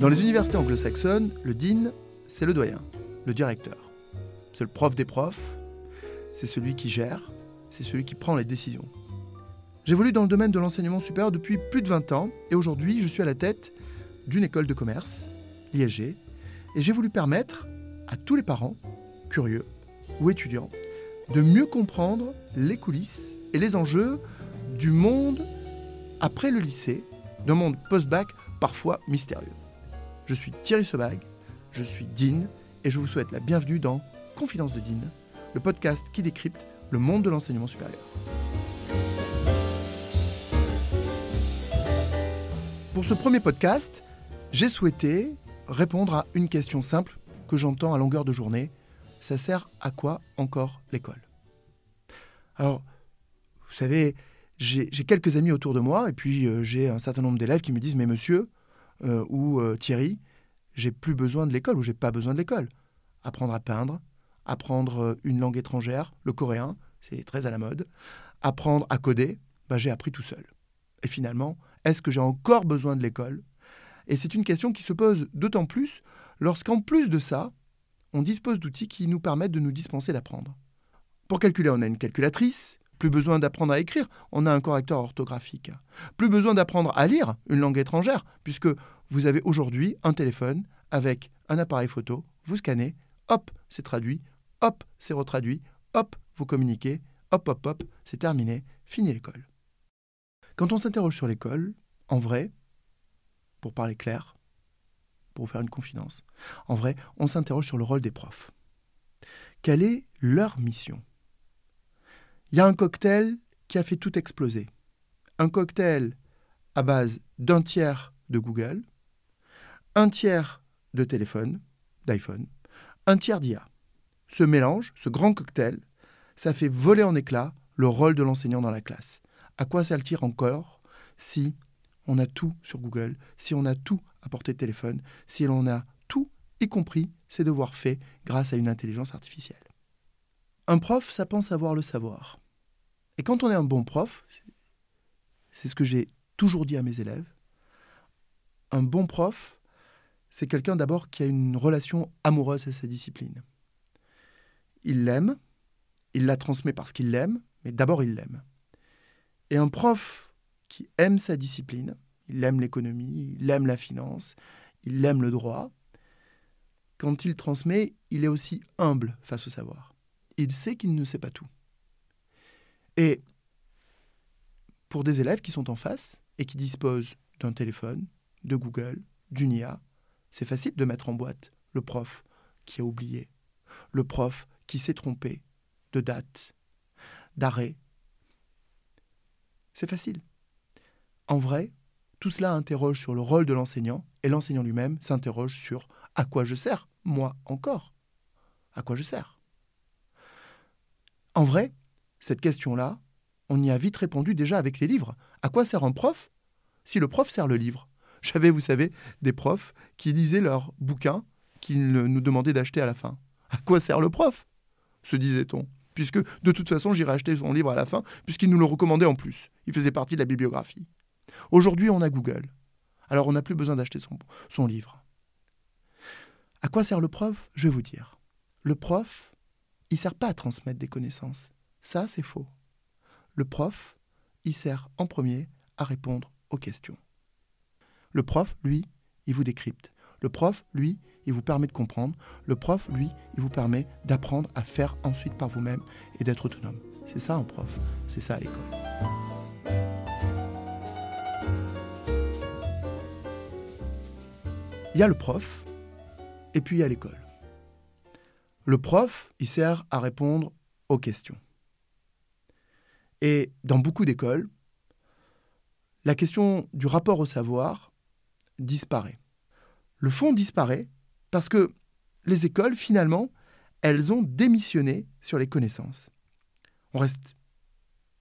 Dans les universités anglo-saxonnes, le dean, c'est le doyen, le directeur. C'est le prof des profs, c'est celui qui gère, c'est celui qui prend les décisions. J'évolue dans le domaine de l'enseignement supérieur depuis plus de 20 ans et aujourd'hui je suis à la tête d'une école de commerce, l'ISG, et j'ai voulu permettre à tous les parents, curieux ou étudiants, de mieux comprendre les coulisses et les enjeux du monde après le lycée, d'un monde post-bac parfois mystérieux. Je suis Thierry Sebag, je suis Dean et je vous souhaite la bienvenue dans Confidence de Dean, le podcast qui décrypte le monde de l'enseignement supérieur. Pour ce premier podcast, j'ai souhaité répondre à une question simple que j'entends à longueur de journée. Ça sert à quoi encore l'école? Alors, vous savez, j'ai quelques amis autour de moi et puis euh, j'ai un certain nombre d'élèves qui me disent Mais monsieur euh, ou euh, Thierry, j'ai plus besoin de l'école ou j'ai pas besoin de l'école. Apprendre à peindre, apprendre une langue étrangère, le coréen, c'est très à la mode. Apprendre à coder, bah, j'ai appris tout seul. Et finalement, est-ce que j'ai encore besoin de l'école? Et c'est une question qui se pose d'autant plus lorsqu'en plus de ça, on dispose d'outils qui nous permettent de nous dispenser d'apprendre. Pour calculer, on a une calculatrice, plus besoin d'apprendre à écrire, on a un correcteur orthographique. Plus besoin d'apprendre à lire une langue étrangère, puisque vous avez aujourd'hui un téléphone avec un appareil photo, vous scannez, hop, c'est traduit, hop, c'est retraduit, hop, vous communiquez, hop, hop, hop, c'est terminé, fini l'école. Quand on s'interroge sur l'école, en vrai, pour parler clair, pour vous faire une confidence, en vrai, on s'interroge sur le rôle des profs. Quelle est leur mission? Il y a un cocktail qui a fait tout exploser. Un cocktail à base d'un tiers de Google, un tiers de téléphone, d'iPhone, un tiers d'IA. Ce mélange, ce grand cocktail, ça fait voler en éclats le rôle de l'enseignant dans la classe. À quoi ça le tire encore si on a tout sur Google, si on a tout à portée de téléphone, si on a tout, y compris ses devoirs faits grâce à une intelligence artificielle? Un prof, ça pense avoir le savoir. Et quand on est un bon prof, c'est ce que j'ai toujours dit à mes élèves, un bon prof, c'est quelqu'un d'abord qui a une relation amoureuse à sa discipline. Il l'aime, il la transmet parce qu'il l'aime, mais d'abord il l'aime. Et un prof qui aime sa discipline, il aime l'économie, il aime la finance, il aime le droit, quand il transmet, il est aussi humble face au savoir. Il sait qu'il ne sait pas tout. Et pour des élèves qui sont en face et qui disposent d'un téléphone, de Google, d'une IA, c'est facile de mettre en boîte le prof qui a oublié, le prof qui s'est trompé de date, d'arrêt, c'est facile. En vrai, tout cela interroge sur le rôle de l'enseignant, et l'enseignant lui-même s'interroge sur à quoi je sers, moi encore. À quoi je sers En vrai, cette question-là, on y a vite répondu déjà avec les livres. À quoi sert un prof si le prof sert le livre? J'avais, vous savez, des profs qui lisaient leurs bouquins qu'ils nous demandaient d'acheter à la fin. À quoi sert le prof? se disait-on puisque de toute façon j'irai acheter son livre à la fin, puisqu'il nous le recommandait en plus. Il faisait partie de la bibliographie. Aujourd'hui, on a Google. Alors on n'a plus besoin d'acheter son, son livre. À quoi sert le prof? Je vais vous dire. Le prof, il ne sert pas à transmettre des connaissances. Ça, c'est faux. Le prof, il sert en premier à répondre aux questions. Le prof, lui, il vous décrypte. Le prof, lui, il vous permet de comprendre. Le prof, lui, il vous permet d'apprendre à faire ensuite par vous-même et d'être autonome. C'est ça un prof, c'est ça à l'école. Il y a le prof et puis il y a l'école. Le prof, il sert à répondre aux questions. Et dans beaucoup d'écoles, la question du rapport au savoir disparaît le fond disparaît parce que les écoles, finalement, elles ont démissionné sur les connaissances. On reste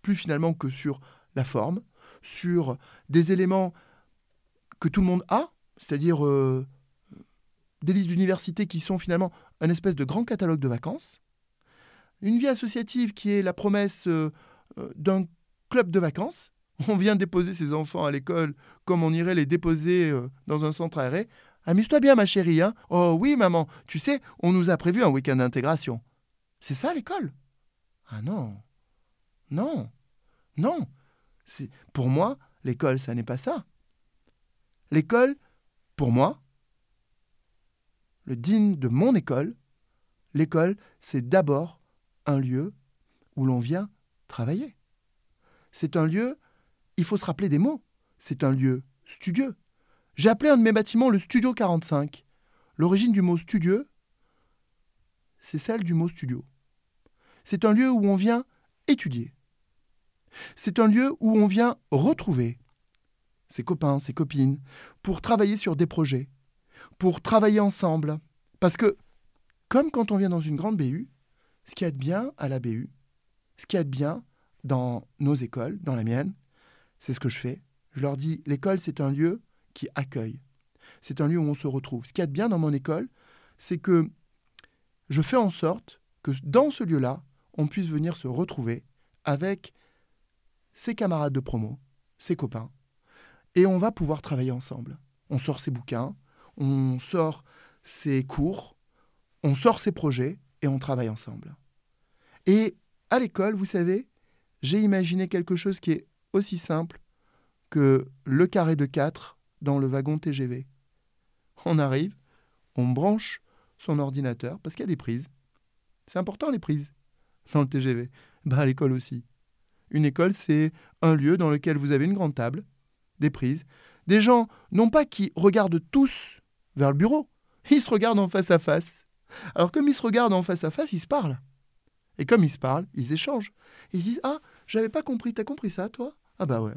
plus finalement que sur la forme, sur des éléments que tout le monde a, c'est-à-dire euh, des listes d'universités qui sont finalement un espèce de grand catalogue de vacances, une vie associative qui est la promesse euh, d'un club de vacances. On vient déposer ses enfants à l'école comme on irait les déposer dans un centre aéré Amuse-toi bien, ma chérie. Hein oh oui, maman, tu sais, on nous a prévu un week-end d'intégration. C'est ça l'école? Ah non. Non. Non. Pour moi, l'école, ça n'est pas ça. L'école, pour moi, le digne de mon école, l'école, c'est d'abord un lieu où l'on vient travailler. C'est un lieu, il faut se rappeler des mots, c'est un lieu studieux. J'ai appelé un de mes bâtiments le Studio 45. L'origine du mot studieux, c'est celle du mot studio. C'est un lieu où on vient étudier. C'est un lieu où on vient retrouver ses copains, ses copines, pour travailler sur des projets, pour travailler ensemble. Parce que, comme quand on vient dans une grande BU, ce qui est bien à la BU, ce qui est bien dans nos écoles, dans la mienne, c'est ce que je fais. Je leur dis, l'école, c'est un lieu qui accueille. C'est un lieu où on se retrouve. Ce qui est bien dans mon école, c'est que je fais en sorte que dans ce lieu-là, on puisse venir se retrouver avec ses camarades de promo, ses copains, et on va pouvoir travailler ensemble. On sort ses bouquins, on sort ses cours, on sort ses projets et on travaille ensemble. Et à l'école, vous savez, j'ai imaginé quelque chose qui est aussi simple que le carré de 4 dans le wagon TGV. On arrive, on branche son ordinateur, parce qu'il y a des prises. C'est important les prises dans le TGV. Bah, à l'école aussi. Une école, c'est un lieu dans lequel vous avez une grande table, des prises, des gens, non pas qui regardent tous vers le bureau, ils se regardent en face à face. Alors comme ils se regardent en face à face, ils se parlent. Et comme ils se parlent, ils échangent. Ils disent Ah, j'avais pas compris, t'as compris ça, toi? Ah bah ouais.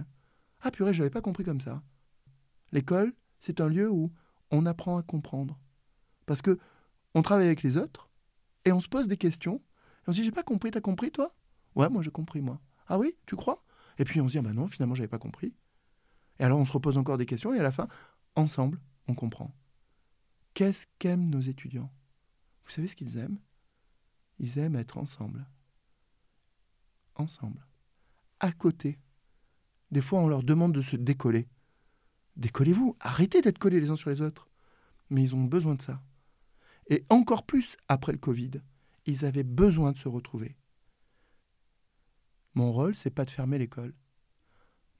Ah purée, j'avais pas compris comme ça. L'école, c'est un lieu où on apprend à comprendre. Parce que on travaille avec les autres et on se pose des questions. Et on se dit J'ai pas compris, t'as compris, toi? Ouais, moi j'ai compris, moi. Ah oui, tu crois? Et puis on se dit ah bah non, finalement, j'avais pas compris. Et alors on se repose encore des questions et à la fin, ensemble, on comprend. Qu'est-ce qu'aiment nos étudiants? Vous savez ce qu'ils aiment? Ils aiment être ensemble. Ensemble. À côté. Des fois, on leur demande de se décoller. Décollez-vous, arrêtez d'être collés les uns sur les autres. Mais ils ont besoin de ça. Et encore plus après le Covid, ils avaient besoin de se retrouver. Mon rôle, c'est pas de fermer l'école.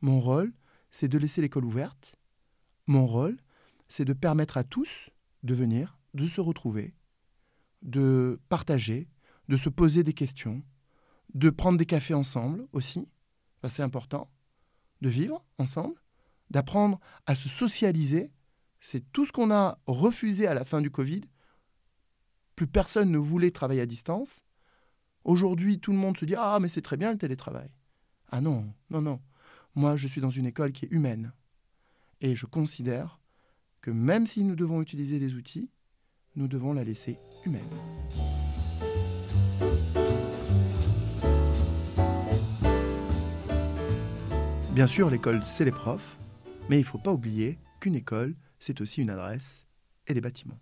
Mon rôle, c'est de laisser l'école ouverte. Mon rôle, c'est de permettre à tous de venir, de se retrouver, de partager, de se poser des questions, de prendre des cafés ensemble aussi, c'est important, de vivre ensemble, d'apprendre à se socialiser. C'est tout ce qu'on a refusé à la fin du Covid. Plus personne ne voulait travailler à distance. Aujourd'hui, tout le monde se dit Ah, mais c'est très bien le télétravail. Ah non, non, non. Moi, je suis dans une école qui est humaine. Et je considère que même si nous devons utiliser des outils, nous devons la laisser humaine. Bien sûr, l'école, c'est les profs, mais il ne faut pas oublier qu'une école, c'est aussi une adresse et des bâtiments.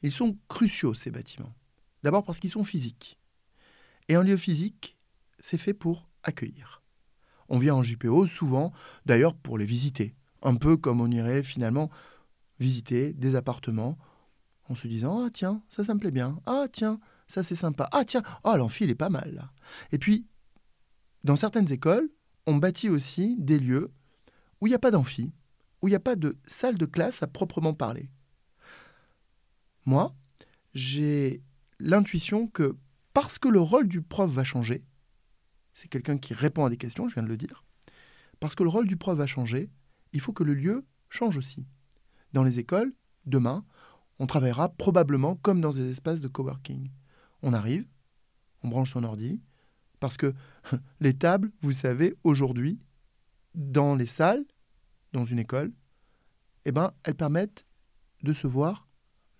Ils sont cruciaux, ces bâtiments. D'abord parce qu'ils sont physiques. Et un lieu physique, c'est fait pour accueillir. On vient en JPO souvent, d'ailleurs, pour les visiter. Un peu comme on irait finalement visiter des appartements en se disant Ah tiens, ça, ça me plaît bien. Ah tiens, ça c'est sympa. Ah tiens, oh l'amphi, il est pas mal. Et puis, dans certaines écoles, on bâtit aussi des lieux où il n'y a pas d'amphi, où il n'y a pas de salle de classe à proprement parler. Moi, j'ai l'intuition que parce que le rôle du prof va changer, c'est quelqu'un qui répond à des questions, je viens de le dire, parce que le rôle du prof va changer, il faut que le lieu change aussi. Dans les écoles, demain, on travaillera probablement comme dans des espaces de coworking. On arrive, on branche son ordi, parce que les tables, vous savez, aujourd'hui, dans les salles, dans une école, eh ben, elles permettent de se voir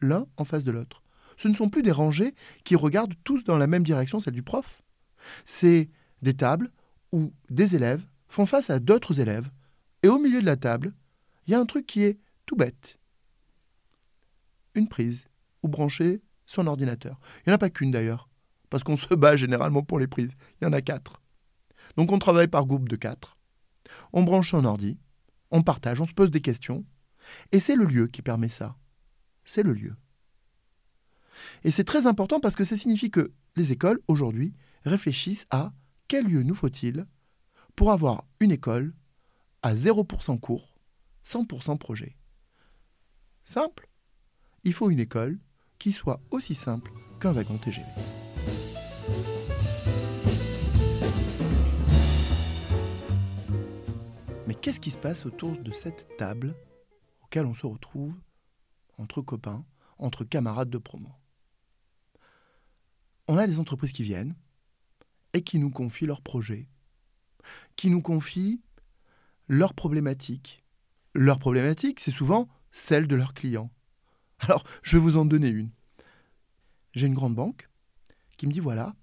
l'un en face de l'autre. Ce ne sont plus des rangées qui regardent tous dans la même direction, celle du prof. C'est des tables où des élèves font face à d'autres élèves, et au milieu de la table, il y a un truc qui est tout bête. Une prise, ou brancher son ordinateur. Il n'y en a pas qu'une d'ailleurs, parce qu'on se bat généralement pour les prises. Il y en a quatre. Donc on travaille par groupe de quatre. On branche son ordi, on partage, on se pose des questions, et c'est le lieu qui permet ça. c'est le lieu. Et c'est très important parce que ça signifie que les écoles, aujourd'hui, réfléchissent à quel lieu nous faut-il pour avoir une école à 0% cours, 100% projet. Simple. Il faut une école qui soit aussi simple qu'un wagon TGV. Qu'est-ce qui se passe autour de cette table auquel on se retrouve entre copains, entre camarades de promo? On a des entreprises qui viennent et qui nous confient leurs projets, qui nous confient leurs problématiques. Leurs problématiques, c'est souvent celles de leurs clients. Alors, je vais vous en donner une. J'ai une grande banque qui me dit voilà,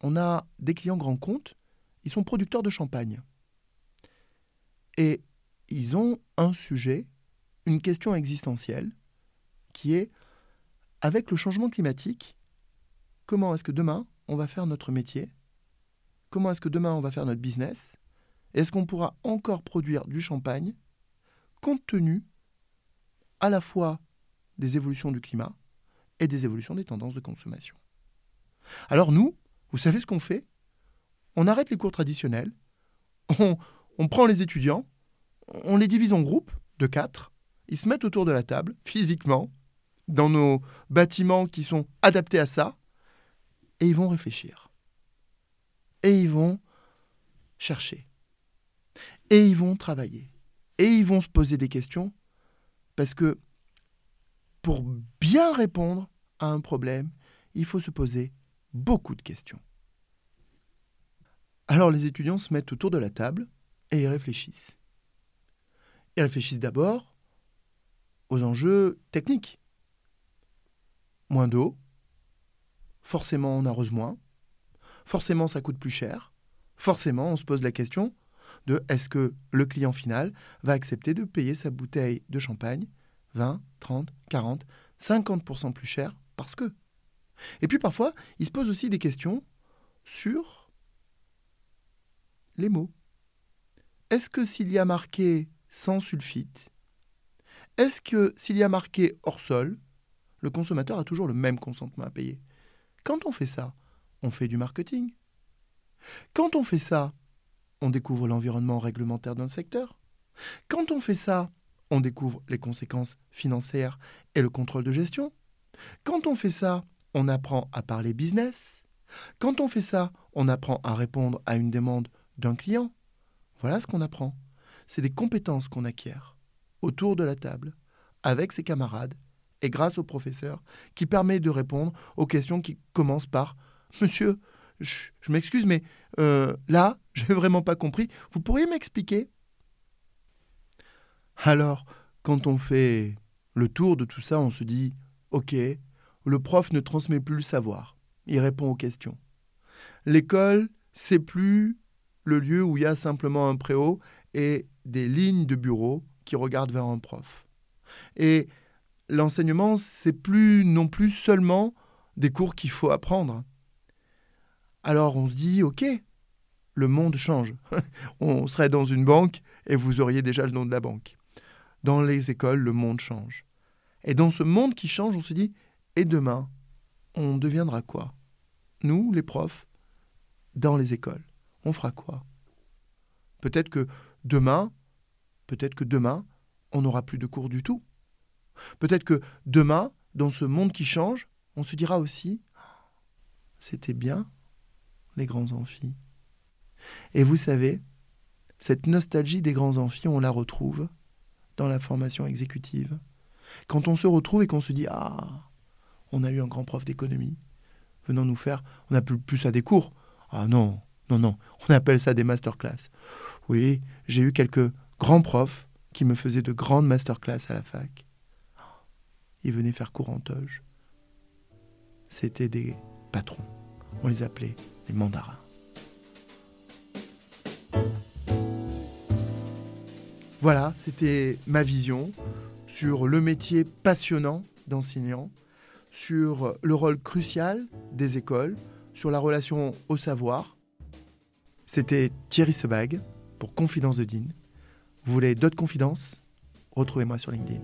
on a des clients grands comptes, ils sont producteurs de champagne. Et ils ont un sujet, une question existentielle, qui est, avec le changement climatique, comment est-ce que demain on va faire notre métier? Comment est-ce que demain on va faire notre business? Est-ce qu'on pourra encore produire du champagne compte tenu à la fois des évolutions du climat et des évolutions des tendances de consommation? Alors nous, vous savez ce qu'on fait? On arrête les cours traditionnels, on, on prend les étudiants, on les divise en groupes de quatre, ils se mettent autour de la table, physiquement, dans nos bâtiments qui sont adaptés à ça, et ils vont réfléchir. Et ils vont chercher. Et ils vont travailler. Et ils vont se poser des questions, parce que pour bien répondre à un problème, il faut se poser beaucoup de questions. Alors les étudiants se mettent autour de la table et ils réfléchissent. Ils réfléchissent d'abord aux enjeux techniques. Moins d'eau, forcément on arrose moins, forcément ça coûte plus cher, forcément on se pose la question de est-ce que le client final va accepter de payer sa bouteille de champagne 20, 30, 40, 50% plus cher parce que? Et puis parfois, il se pose aussi des questions sur les mots. Est-ce que s'il y a marqué sans sulfite, est-ce que s'il y a marqué hors sol, le consommateur a toujours le même consentement à payer? Quand on fait ça, on fait du marketing. Quand on fait ça, on découvre l'environnement réglementaire d'un secteur. Quand on fait ça, on découvre les conséquences financières et le contrôle de gestion. Quand on fait ça, on apprend à parler business. Quand on fait ça, on apprend à répondre à une demande d'un client. Voilà ce qu'on apprend. C'est des compétences qu'on acquiert autour de la table, avec ses camarades et grâce au professeur, qui permet de répondre aux questions qui commencent par Monsieur, je, m'excuse, mais euh, là, je n'ai vraiment pas compris. Vous pourriez m'expliquer? Alors, quand on fait le tour de tout ça, on se dit Ok, le prof ne transmet plus le savoir, il répond aux questions. L'école, c'est plus le lieu où il y a simplement un préau et des lignes de bureaux qui regardent vers un prof. Et l'enseignement, c'est plus non plus seulement des cours qu'il faut apprendre. Alors on se dit, ok, le monde change. on serait dans une banque et vous auriez déjà le nom de la banque. Dans les écoles, le monde change. Et dans ce monde qui change, on se dit, et demain, on deviendra quoi? Nous, les profs, dans les écoles, on fera quoi? Peut-être que demain, peut-être que demain, on n'aura plus de cours du tout. Peut-être que demain, dans ce monde qui change, on se dira aussi c'était bien les grands amphis. Et vous savez, cette nostalgie des grands amphis, on la retrouve dans la formation exécutive. Quand on se retrouve et qu'on se dit Ah, on a eu un grand prof d'économie venant nous faire, on n'a plus à des cours. Ah non, non, non, on appelle ça des masterclass. Oui, j'ai eu quelques grands profs qui me faisaient de grandes masterclass à la fac. Ils venaient faire cours en toge. C'était des patrons. On les appelait les mandarins. Voilà, c'était ma vision sur le métier passionnant d'enseignant, sur le rôle crucial des écoles, sur la relation au savoir. C'était Thierry Sebag pour Confidence de Dean. Vous voulez d'autres confidences? Retrouvez-moi sur LinkedIn.